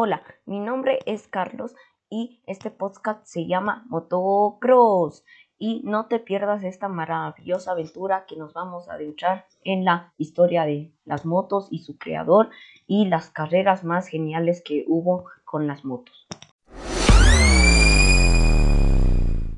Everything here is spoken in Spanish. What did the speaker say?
Hola, mi nombre es Carlos y este podcast se llama Motocross. Y no te pierdas esta maravillosa aventura que nos vamos a adentrar en la historia de las motos y su creador y las carreras más geniales que hubo con las motos.